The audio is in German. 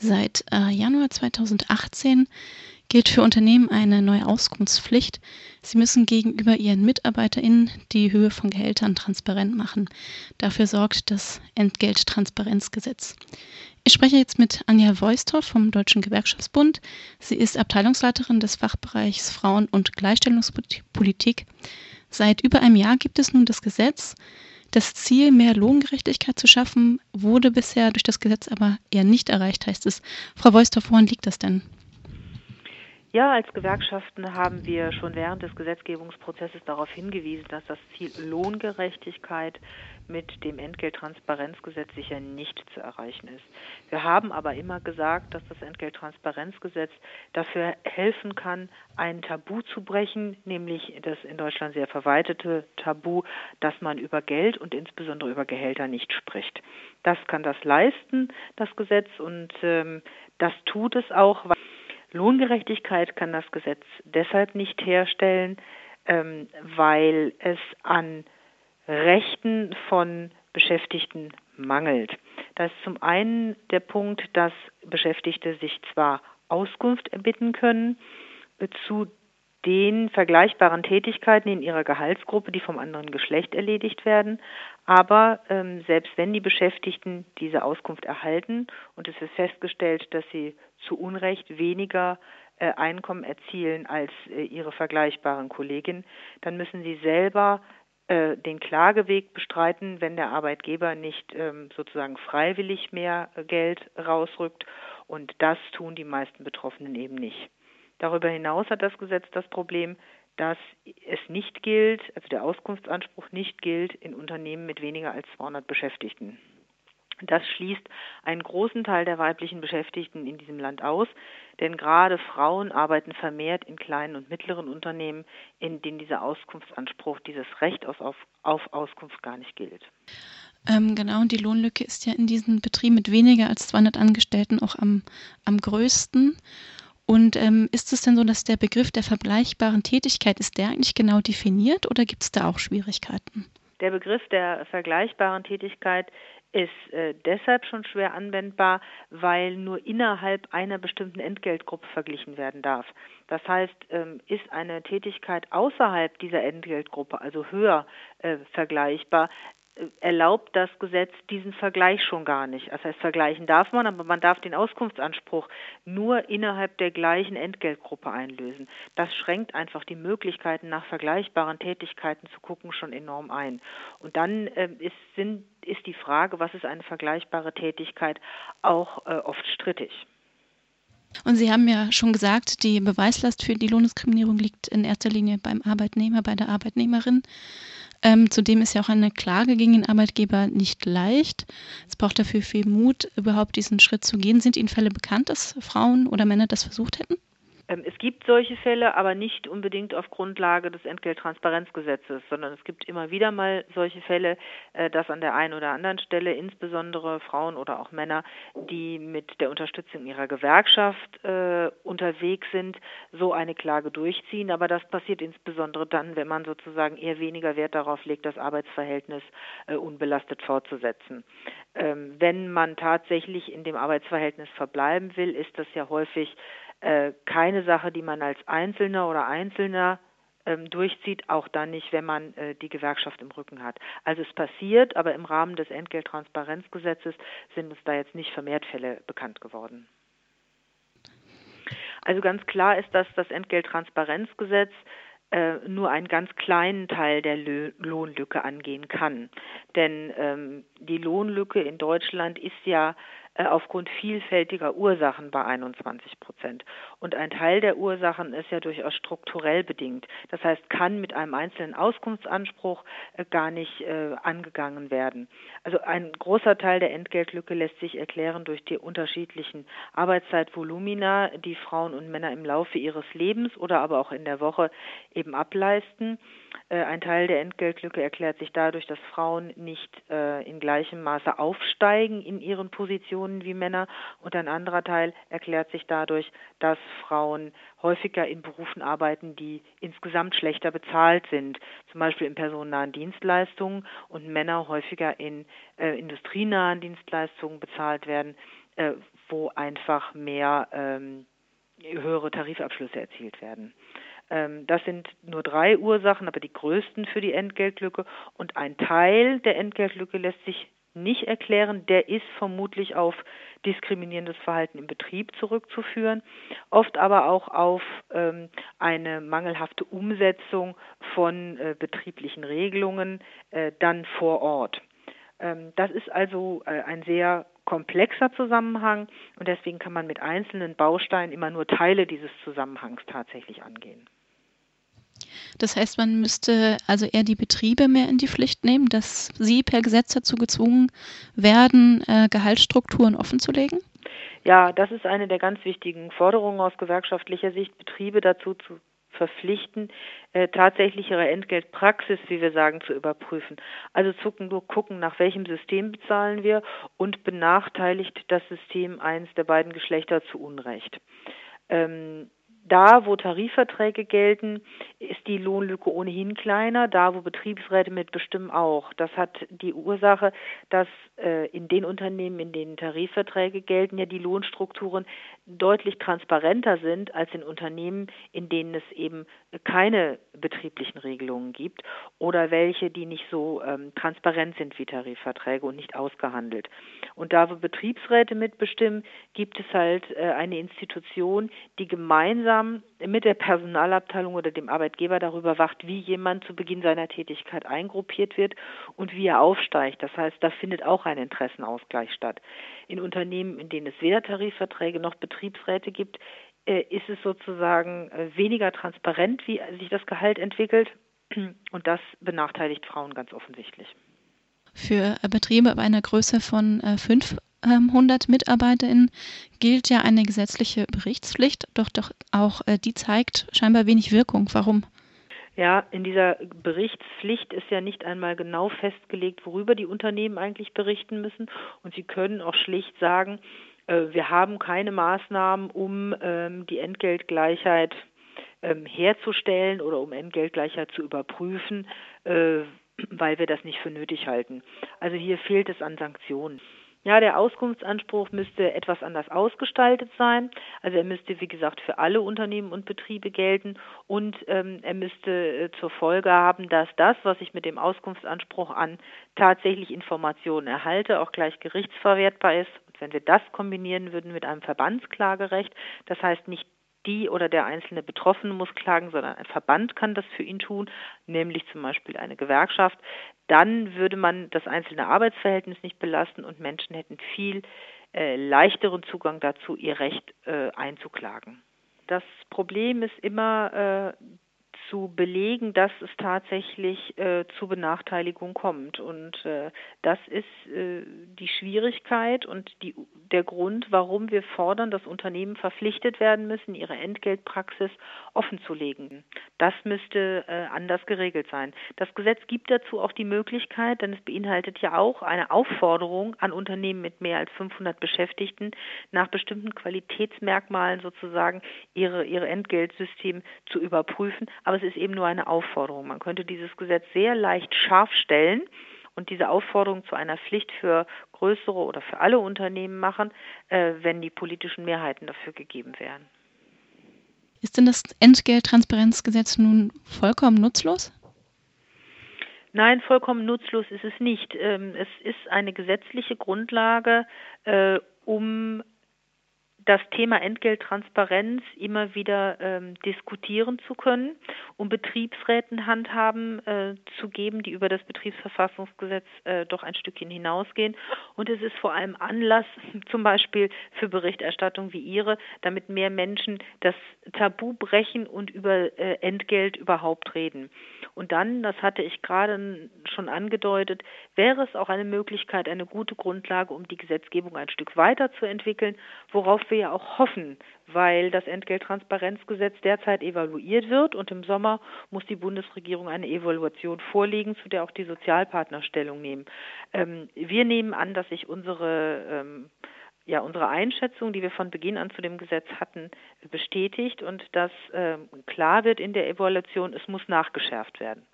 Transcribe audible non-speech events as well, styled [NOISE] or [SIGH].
Seit äh, Januar 2018 gilt für Unternehmen eine neue Auskunftspflicht. Sie müssen gegenüber ihren MitarbeiterInnen die Höhe von Gehältern transparent machen. Dafür sorgt das Entgelttransparenzgesetz. Ich spreche jetzt mit Anja Voistorf vom Deutschen Gewerkschaftsbund. Sie ist Abteilungsleiterin des Fachbereichs Frauen- und Gleichstellungspolitik. Seit über einem Jahr gibt es nun das Gesetz. Das Ziel, mehr Lohngerechtigkeit zu schaffen, wurde bisher durch das Gesetz aber eher nicht erreicht, heißt es. Frau Voistorf, woran liegt das denn? Ja, als Gewerkschaften haben wir schon während des Gesetzgebungsprozesses darauf hingewiesen, dass das Ziel Lohngerechtigkeit mit dem Entgelttransparenzgesetz sicher nicht zu erreichen ist. Wir haben aber immer gesagt, dass das Entgelttransparenzgesetz dafür helfen kann, ein Tabu zu brechen, nämlich das in Deutschland sehr verweitete Tabu, dass man über Geld und insbesondere über Gehälter nicht spricht. Das kann das leisten, das Gesetz, und ähm, das tut es auch. Lohngerechtigkeit kann das Gesetz deshalb nicht herstellen, ähm, weil es an Rechten von Beschäftigten mangelt. Da ist zum einen der Punkt, dass Beschäftigte sich zwar Auskunft erbitten können zu den vergleichbaren Tätigkeiten in ihrer Gehaltsgruppe, die vom anderen Geschlecht erledigt werden. Aber ähm, selbst wenn die Beschäftigten diese Auskunft erhalten und es wird festgestellt, dass sie zu Unrecht weniger äh, Einkommen erzielen als äh, ihre vergleichbaren Kolleginnen, dann müssen sie selber äh, den Klageweg bestreiten, wenn der Arbeitgeber nicht ähm, sozusagen freiwillig mehr Geld rausrückt. Und das tun die meisten Betroffenen eben nicht. Darüber hinaus hat das Gesetz das Problem, dass es nicht gilt, also der Auskunftsanspruch nicht gilt in Unternehmen mit weniger als 200 Beschäftigten. Das schließt einen großen Teil der weiblichen Beschäftigten in diesem Land aus, denn gerade Frauen arbeiten vermehrt in kleinen und mittleren Unternehmen, in denen dieser Auskunftsanspruch, dieses Recht auf, auf, Auskunft gar nicht gilt. Ähm, genau, und die Lohnlücke ist ja in diesen Betrieben mit weniger als 200 Angestellten auch am, am größten. Und ähm, ist es denn so, dass der Begriff der vergleichbaren Tätigkeit, ist der eigentlich genau definiert oder gibt es da auch Schwierigkeiten? Der Begriff der vergleichbaren Tätigkeit ist äh, deshalb schon schwer anwendbar, weil nur innerhalb einer bestimmten Entgeltgruppe verglichen werden darf. Das heißt, ähm, ist eine Tätigkeit außerhalb dieser Entgeltgruppe, also höher äh, vergleichbar, erlaubt das Gesetz diesen Vergleich schon gar nicht. Das heißt, vergleichen darf man, aber man darf den Auskunftsanspruch nur innerhalb der gleichen Entgeltgruppe einlösen. Das schränkt einfach die Möglichkeiten, nach vergleichbaren Tätigkeiten zu gucken, schon enorm ein. Und dann äh, ist, sind, ist die Frage, was ist eine vergleichbare Tätigkeit, auch äh, oft strittig. Und Sie haben ja schon gesagt, die Beweislast für die Lohndiskriminierung liegt in erster Linie beim Arbeitnehmer, bei der Arbeitnehmerin. Ähm, zudem ist ja auch eine Klage gegen den Arbeitgeber nicht leicht. Es braucht dafür viel Mut, überhaupt diesen Schritt zu gehen. Sind Ihnen Fälle bekannt, dass Frauen oder Männer das versucht hätten? Ähm, es gibt solche Fälle, aber nicht unbedingt auf Grundlage des Entgelttransparenzgesetzes, sondern es gibt immer wieder mal solche Fälle, äh, dass an der einen oder anderen Stelle insbesondere Frauen oder auch Männer, die mit der Unterstützung ihrer Gewerkschaft äh, unterwegs sind, so eine Klage durchziehen. Aber das passiert insbesondere dann, wenn man sozusagen eher weniger Wert darauf legt, das Arbeitsverhältnis äh, unbelastet fortzusetzen. Ähm, wenn man tatsächlich in dem Arbeitsverhältnis verbleiben will, ist das ja häufig äh, keine Sache, die man als Einzelner oder Einzelner ähm, durchzieht, auch dann nicht, wenn man äh, die Gewerkschaft im Rücken hat. Also es passiert, aber im Rahmen des Entgelttransparenzgesetzes sind uns da jetzt nicht vermehrt Fälle bekannt geworden. Also ganz klar ist, dass das Entgelttransparenzgesetz äh, nur einen ganz kleinen Teil der Lohnlücke angehen kann. Denn ähm, die Lohnlücke in Deutschland ist ja aufgrund vielfältiger Ursachen bei 21 Prozent. Und ein Teil der Ursachen ist ja durchaus strukturell bedingt. Das heißt, kann mit einem einzelnen Auskunftsanspruch äh, gar nicht äh, angegangen werden. Also ein großer Teil der Entgeltlücke lässt sich erklären durch die unterschiedlichen Arbeitszeitvolumina, die Frauen und Männer im Laufe ihres Lebens oder aber auch in der Woche eben ableisten. Äh, ein Teil der Entgeltlücke erklärt sich dadurch, dass Frauen nicht in gleichem Maße aufsteigen in ihren Positionen wie Männer. Und ein anderer Teil erklärt sich dadurch, dass Frauen häufiger in Berufen arbeiten, die insgesamt schlechter bezahlt sind, zum Beispiel in personennahen Dienstleistungen und Männer häufiger in äh, industrienahen Dienstleistungen bezahlt werden, äh, wo einfach mehr ähm, höhere Tarifabschlüsse erzielt werden. Ähm, das sind nur drei Ursachen, aber die größten für die Entgeltlücke. Und ein Teil der Entgeltlücke lässt sich nicht erklären, der ist vermutlich auf diskriminierendes Verhalten im Betrieb zurückzuführen, oft aber auch auf ähm, eine mangelhafte Umsetzung von äh, betrieblichen Regelungen äh, dann vor Ort. Ähm, das ist also äh, ein sehr komplexer Zusammenhang und deswegen kann man mit einzelnen Bausteinen immer nur Teile dieses Zusammenhangs tatsächlich angehen. Das heißt, man müsste also eher die Betriebe mehr in die Pflicht nehmen, dass sie per Gesetz dazu gezwungen werden, äh, Gehaltsstrukturen offenzulegen? Ja, das ist eine der ganz wichtigen Forderungen aus gewerkschaftlicher Sicht, Betriebe dazu zu verpflichten, äh, tatsächlich ihre Entgeltpraxis, wie wir sagen, zu überprüfen. Also zucken, gucken, nach welchem System bezahlen wir und benachteiligt das System eines der beiden Geschlechter zu Unrecht. Ähm, da, wo Tarifverträge gelten, ist die Lohnlücke ohnehin kleiner, da, wo Betriebsräte mitbestimmen, auch. Das hat die Ursache, dass äh, in den Unternehmen, in denen Tarifverträge gelten, ja die Lohnstrukturen deutlich transparenter sind als in Unternehmen, in denen es eben keine betrieblichen Regelungen gibt oder welche, die nicht so ähm, transparent sind wie Tarifverträge und nicht ausgehandelt. Und da, wo Betriebsräte mitbestimmen, gibt es halt äh, eine Institution, die gemeinsam mit der Personalabteilung oder dem Arbeitgeber darüber wacht, wie jemand zu Beginn seiner Tätigkeit eingruppiert wird und wie er aufsteigt. Das heißt, da findet auch ein Interessenausgleich statt. In Unternehmen, in denen es weder Tarifverträge noch Betriebsräte gibt, äh, ist es sozusagen äh, weniger transparent, wie sich das Gehalt entwickelt. [CLEARS THROAT] Und das benachteiligt Frauen ganz offensichtlich. Für Betriebe bei einer Größe von 500 ähm, MitarbeiterInnen gilt ja eine gesetzliche Berichtspflicht, doch, doch auch äh, die zeigt scheinbar wenig Wirkung. Warum? Ja, in dieser Berichtspflicht ist ja nicht einmal genau festgelegt, worüber die Unternehmen eigentlich berichten müssen. Und sie können auch schlicht sagen, äh, wir haben keine Maßnahmen, um ähm, die Entgeltgleichheit ähm, herzustellen oder um Entgeltgleichheit zu überprüfen, äh, weil wir das nicht für nötig halten. Also hier fehlt es an Sanktionen. Ja, der Auskunftsanspruch müsste etwas anders ausgestaltet sein. Also er müsste, wie gesagt, für alle Unternehmen und Betriebe gelten und ähm, er müsste äh, zur Folge haben, dass das, was ich mit dem Auskunftsanspruch an tatsächlich Informationen erhalte, auch gleich gerichtsverwertbar ist. Und wenn wir das kombinieren würden mit einem Verbandsklagerecht, das heißt nicht die oder der einzelne Betroffene muss klagen, sondern ein Verband kann das für ihn tun, nämlich zum Beispiel eine Gewerkschaft, dann würde man das einzelne Arbeitsverhältnis nicht belasten und Menschen hätten viel äh, leichteren Zugang dazu, ihr Recht äh, einzuklagen. Das Problem ist immer, äh, zu belegen, dass es tatsächlich äh, zu Benachteiligung kommt. Und äh, das ist äh, die Schwierigkeit und die, der Grund, warum wir fordern, dass Unternehmen verpflichtet werden müssen, ihre Entgeltpraxis offenzulegen. Das müsste äh, anders geregelt sein. Das Gesetz gibt dazu auch die Möglichkeit, denn es beinhaltet ja auch eine Aufforderung an Unternehmen mit mehr als 500 Beschäftigten, nach bestimmten Qualitätsmerkmalen sozusagen ihre, ihre Entgeltsystem zu überprüfen. Aber es ist eben nur eine Aufforderung. Man könnte dieses Gesetz sehr leicht scharf stellen und diese Aufforderung zu einer Pflicht für größere oder für alle Unternehmen machen, äh, wenn die politischen Mehrheiten dafür gegeben wären. Ist denn das Entgelttransparenzgesetz nun vollkommen nutzlos? Nein, vollkommen nutzlos ist es nicht. Ähm, es ist eine gesetzliche Grundlage, äh, um das Thema Entgelttransparenz immer wieder ähm, diskutieren zu können, um Betriebsräten Handhaben äh, zu geben, die über das Betriebsverfassungsgesetz äh, doch ein Stückchen hinausgehen. Und es ist vor allem Anlass, [LAUGHS] zum Beispiel für Berichterstattung wie Ihre, damit mehr Menschen das Tabu brechen und über äh, Entgelt überhaupt reden. Und dann, das hatte ich gerade schon angedeutet, wäre es auch eine Möglichkeit, eine gute Grundlage, um die Gesetzgebung ein Stück weiterzuentwickeln, worauf wir ja auch hoffen, weil das Entgelttransparenzgesetz derzeit evaluiert wird und im Sommer muss die Bundesregierung eine Evaluation vorlegen, zu der auch die Sozialpartner Stellung nehmen. Ähm, wir nehmen an, dass sich unsere ähm, ja, unsere Einschätzung, die wir von Beginn an zu dem Gesetz hatten, bestätigt und dass äh, klar wird in der Evaluation, es muss nachgeschärft werden.